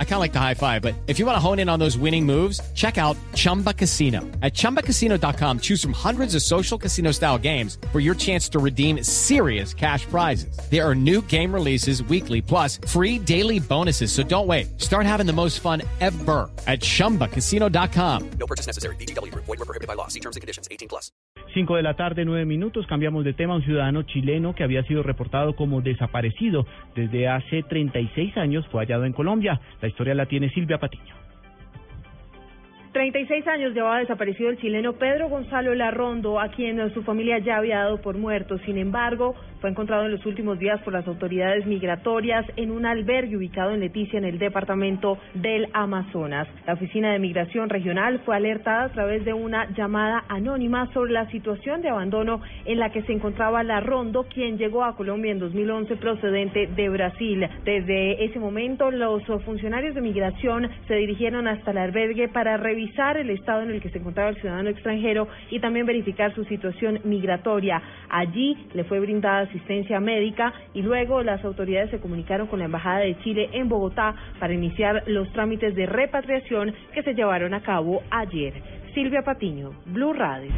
I kind of like the high five, but if you want to hone in on those winning moves, check out Chumba Casino. At ChumbaCasino.com, choose from hundreds of social casino style games for your chance to redeem serious cash prizes. There are new game releases weekly, plus free daily bonuses. So don't wait. Start having the most fun ever at ChumbaCasino.com. No purchase necessary. BGW. Void were prohibited by law. See terms and conditions. 18 plus. 5 de la tarde, 9 minutos. Cambiamos de tema. Un ciudadano chileno que había sido reportado como desaparecido desde hace 36 años fue hallado en Colombia. La historia la tiene Silvia Patiño. 36 años llevaba desaparecido el chileno Pedro Gonzalo Larrondo, a quien su familia ya había dado por muerto. Sin embargo, fue encontrado en los últimos días por las autoridades migratorias en un albergue ubicado en Leticia, en el departamento del Amazonas. La Oficina de Migración Regional fue alertada a través de una llamada anónima sobre la situación de abandono en la que se encontraba Larrondo, quien llegó a Colombia en 2011 procedente de Brasil. Desde ese momento, los funcionarios de migración se dirigieron hasta el albergue para revisar el estado en el que se encontraba el ciudadano extranjero y también verificar su situación migratoria. Allí le fue brindada asistencia médica y luego las autoridades se comunicaron con la Embajada de Chile en Bogotá para iniciar los trámites de repatriación que se llevaron a cabo ayer. Silvia Patiño, Blue Radio.